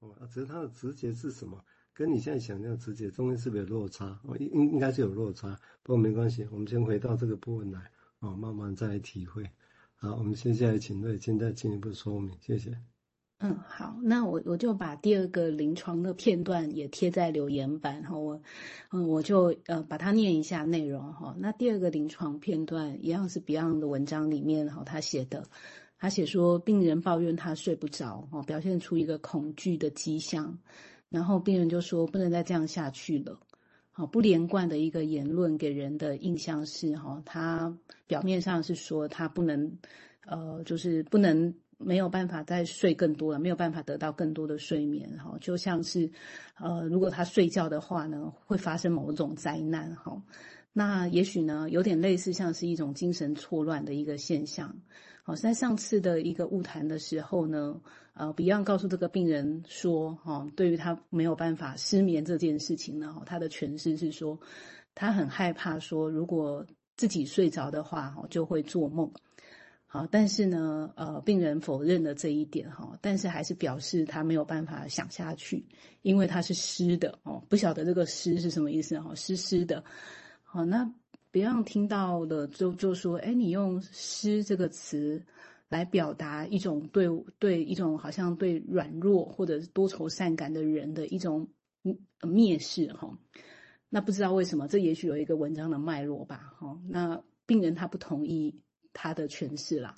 哦，只是他的直觉是什么，跟你现在想象的直觉中间是不是有落差？哦，应应该是有落差，不过没关系，我们先回到这个部分来，哦，慢慢再来体会。好，我们接下来请瑞金再进一步说明，谢谢。嗯，好，那我我就把第二个临床的片段也贴在留言板哈，我嗯我就呃把它念一下内容哈。那第二个临床片段一样是 Beyond 的文章里面哈，他写的，他写说病人抱怨他睡不着哦，表现出一个恐惧的迹象，然后病人就说不能再这样下去了，好，不连贯的一个言论给人的印象是哈，他表面上是说他不能呃就是不能。没有办法再睡更多了，没有办法得到更多的睡眠，哈，就像是，呃，如果他睡觉的话呢，会发生某种灾难，哈，那也许呢，有点类似像是一种精神错乱的一个现象，好，在上次的一个晤谈的时候呢，呃，Beyond 告诉这个病人说，哈，对于他没有办法失眠这件事情呢，他的诠释是说，他很害怕说，如果自己睡着的话，哈，就会做梦。好，但是呢，呃，病人否认了这一点哈，但是还是表示他没有办法想下去，因为他是湿的哦，不晓得这个湿是什么意思哈，湿湿的。好，那别让听到了就就说，哎，你用诗这个词来表达一种对对一种好像对软弱或者多愁善感的人的一种蔑视哈。那不知道为什么，这也许有一个文章的脉络吧哈。那病人他不同意。他的诠释啦，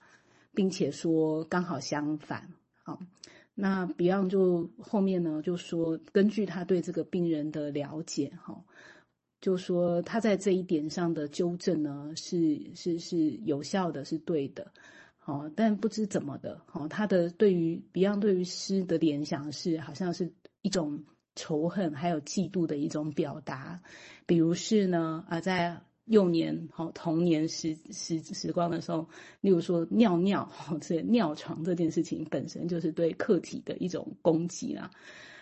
并且说刚好相反，好，那 Beyond 就后面呢就说，根据他对这个病人的了解，哈，就说他在这一点上的纠正呢是是是有效的，是对的，好，但不知怎么的，好，他的对于 Beyond 对于诗的联想是好像是一种仇恨还有嫉妒的一种表达，比如是呢啊在。幼年好童年时时时光的时候，例如说尿尿 好，这尿床这件事情本身就是对客体的一种攻击啦。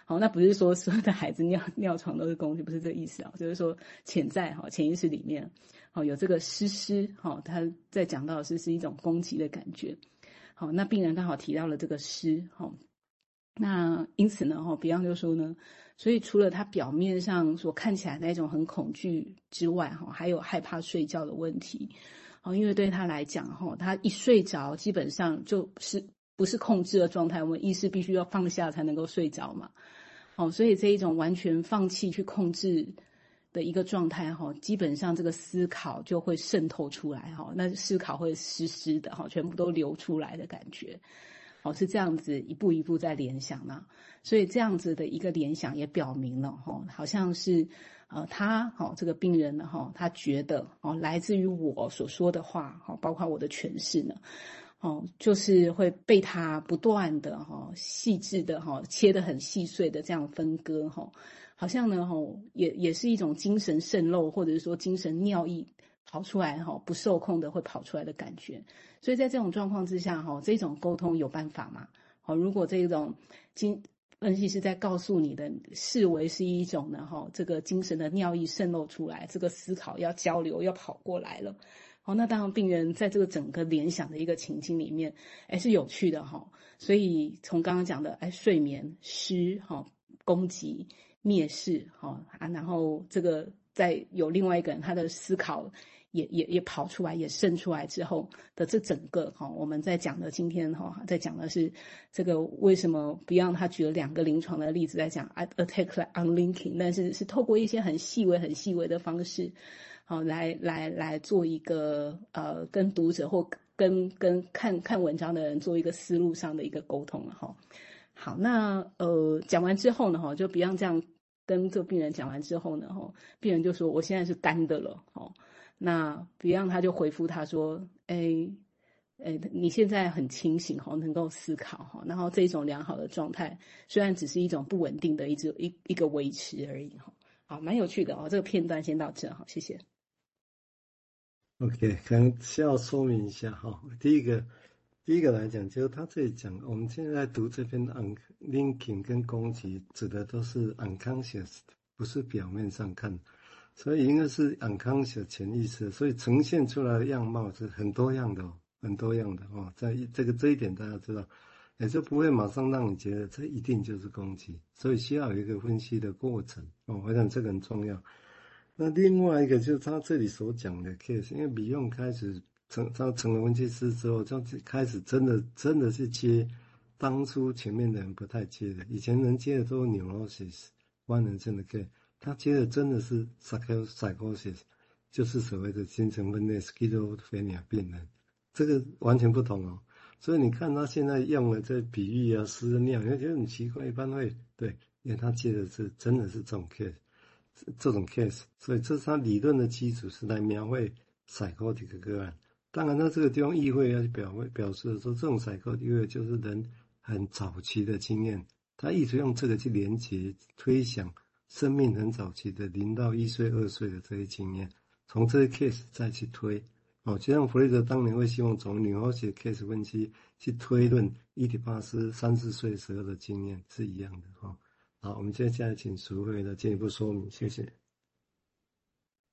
好，那不是说所有的孩子尿 尿床都是攻击，不是这个意思啊，就是说潜在哈潜意识里面好有这个湿湿哈，他在讲到的是是一种攻击的感觉。好，那病人刚好提到了这个湿哈，那因此呢哈，Beyond 就说呢。所以，除了他表面上所看起来那种很恐惧之外，哈，还有害怕睡觉的问题，哦，因为对他来讲，哈，他一睡着，基本上就是不是控制的状态，我们意识必须要放下才能够睡着嘛，哦，所以这一种完全放弃去控制的一个状态，哈，基本上这个思考就会渗透出来，哈，那思考会湿湿的，哈，全部都流出来的感觉。是这样子一步一步在联想呢，所以这样子的一个联想也表明了哈，好像是呃他哈这个病人呢哈，他觉得哦来自于我所说的话哈，包括我的诠释呢，哦就是会被他不断的哈细致的哈切得很细碎的这样分割哈，好像呢哈也也是一种精神渗漏或者是说精神尿意。跑出来哈，不受控的会跑出来的感觉，所以在这种状况之下哈，这种沟通有办法吗？好，如果这种精分析师在告诉你的，视为是一种呢哈，这个精神的尿意渗漏出来，这个思考要交流要跑过来了，好，那当然病人在这个整个联想的一个情境里面，哎是有趣的哈，所以从刚刚讲的哎睡眠失哈攻击蔑视哈啊，然后这个再有另外一个人他的思考。也也也跑出来，也渗出来之后的这整个哈，我们在讲的今天哈，在讲的是这个为什么 Beyond 他举了两个临床的例子在讲 attack unlinking，但是是透过一些很细微、很细微的方式，好来来来做一个呃跟读者或跟跟看看文章的人做一个思路上的一个沟通了哈。好，那呃讲完之后呢哈，就 Beyond 这样跟这个病人讲完之后呢哈，病人就说我现在是干的了哈。那 Beyond 他就回复他说：“哎，哎，你现在很清醒哈，能够思考哈，然后这种良好的状态，虽然只是一种不稳定的一直一一个维持而已哈，好，蛮有趣的哦。这个片段先到这哈，谢谢。OK，可能需要说明一下哈。第一个，第一个来讲，就是他这里讲，我们现在在读这篇 unlinking 跟攻击，指的都是 unconscious，不是表面上看。”所以应该是 unconscious 潜意识，所以呈现出来的样貌是很多样的哦，很多样的哦。在这个这一点大家知道，也就不会马上让你觉得这一定就是攻击，所以需要有一个分析的过程哦。我想这个很重要。那另外一个就是他这里所讲的 case，因为 Beyond 开始成他成了分析师之后，就开始真的真的是接当初前面的人不太接的，以前能接的都是 neurosis 万能症的 case，他接的真的是 psychosis，就是所谓的精神分裂 schizophrenia 病人，这个完全不同哦。所以你看他现在用了这比喻啊、诗那样，你会觉得很奇怪。一般会对，因为他接的是真的是这种 case，这种 case，所以这是他理论的基础，是来描绘 psychotic 个案。当然，他这个地方意会要去表表示说，这种 psychotic 就是人很早期的经验，他一直用这个去连接推想生命很早期的零到一岁、二岁的这些经验，从这些 case 再去推。哦，就像弗雷德当年会希望从女儿写 case 分析去推论伊底帕斯三四岁时候的经验是一样的哈。好，我们接下来请淑惠来进一步说明，谢谢。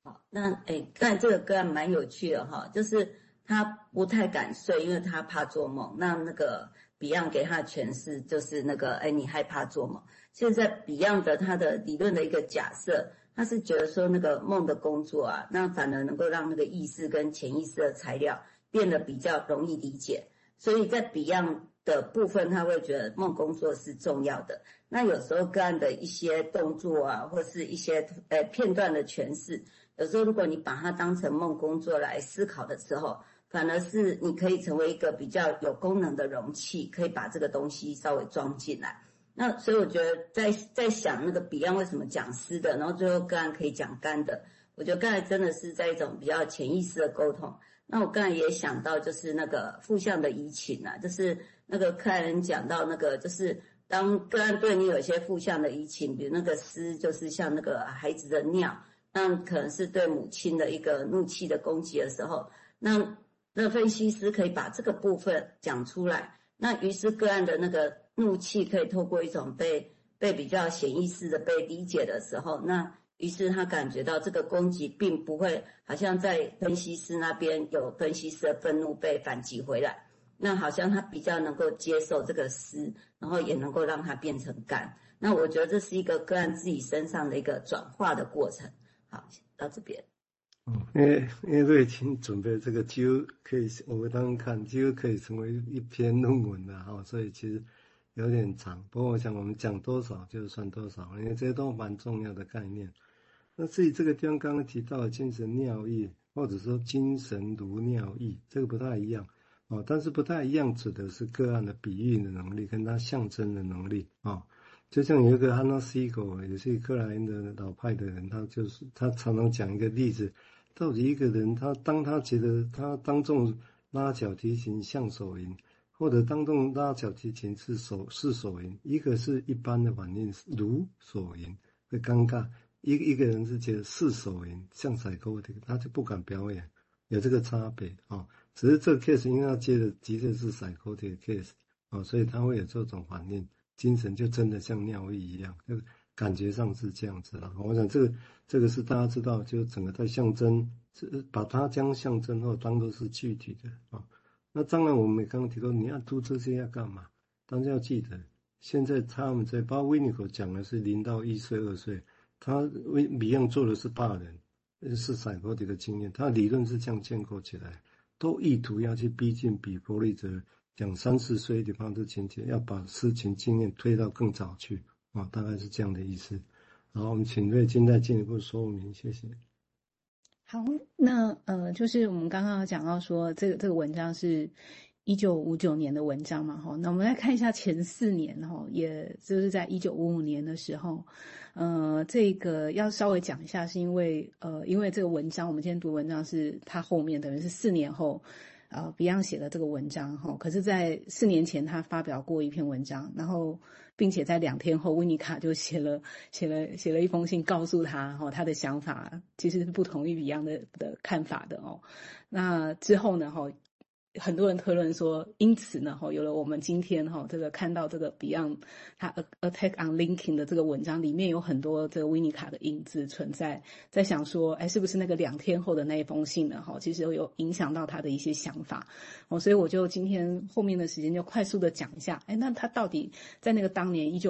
好，那诶，刚才这个个案蛮有趣的哈，就是他不太敢睡，因为他怕做梦。那那个 Beyond 给他的诠释就是那个，诶，你害怕做梦。现在 Beyond 的他的理论的一个假设。他是觉得说那个梦的工作啊，那反而能够让那个意识跟潜意识的材料变得比较容易理解，所以在 Beyond 的部分，他会觉得梦工作是重要的。那有时候个案的一些动作啊，或是一些呃片段的诠释，有时候如果你把它当成梦工作来思考的时候，反而是你可以成为一个比较有功能的容器，可以把这个东西稍微装进来。那所以我觉得在在想那个 Beyond 为什么讲湿的，然后最后个案可以讲干的，我觉得刚才真的是在一种比较潜意识的沟通。那我刚才也想到就是那个负向的移情啊，就是那个客人讲到那个就是当个案对你有些负向的移情，比如那个湿就是像那个孩子的尿，那可能是对母亲的一个怒气的攻击的时候，那那分析师可以把这个部分讲出来，那于是个案的那个。怒气可以透过一种被被比较潜意识的被理解的时候，那于是他感觉到这个攻击并不会好像在分析师那边有分析师的愤怒被反击回来，那好像他比较能够接受这个湿，然后也能够让它变成干。那我觉得这是一个个案自己身上的一个转化的过程。好，到这边。因为因为瑞清准备这个几乎可以，我们当看几乎可以成为一篇论文了哈，所以其实。有点长，不过我想我们讲多少就算多少，因为这些都蛮重要的概念。那至于这个地方刚刚提到的精神尿意，或者说精神如尿意，这个不太一样哦。但是不太一样指的是个案的比喻的能力，跟它象征的能力啊、就像有一个 Hanna Segal 也是克莱因的老派的人，他就是他常常讲一个例子，到底一个人他当他觉得他当众拉小提琴像手淫。或者当众拉小提琴是手是手淫，一个是一般的反应如手淫会尴尬，一一个人是觉得是手淫像甩锅的，他就不敢表演，有这个差别啊、哦。只是这个 case 因为他接的的确是甩锅的 case 啊、哦，所以他会有这种反应，精神就真的像尿意一样，就感觉上是这样子了。我想这个这个是大家知道，就整个在象征，是把它将象征后当做是具体的啊。那当然，我们刚刚提到你要读这些要干嘛？大家要记得，现在他们在巴维尼口讲的是零到一岁、二岁，他为米样做的是大人，是赛博这个经验，他理论是这样建构起来，都意图要去逼近比弗雷德讲三四岁的方式情节，要把事情经验推到更早去啊，大概是这样的意思。然后，我们请瑞金再进一步说明，谢谢。好，那呃，就是我们刚刚讲到说，这个这个文章是一九五九年的文章嘛，哈，那我们来看一下前四年，哈，也就是在一九五五年的时候，呃，这个要稍微讲一下，是因为呃，因为这个文章，我们今天读文章是它后面等于是四年后，呃，Beyond 写的这个文章，哈，可是，在四年前他发表过一篇文章，然后。并且在两天后，温尼卡就写了写了写了一封信，告诉他哈，他的想法其实是不同于 Beyond 的的看法的哦。那之后呢，哈很多人推论说，因此呢，哈，有了我们今天哈这个看到这个 Beyond 他 Attack on Linkin 的这个文章里面有很多这个维尼卡的影子存在，在想说，哎，是不是那个两天后的那一封信呢？哈，其实有影响到他的一些想法，哦，所以我就今天后面的时间就快速的讲一下，哎，那他到底在那个当年一九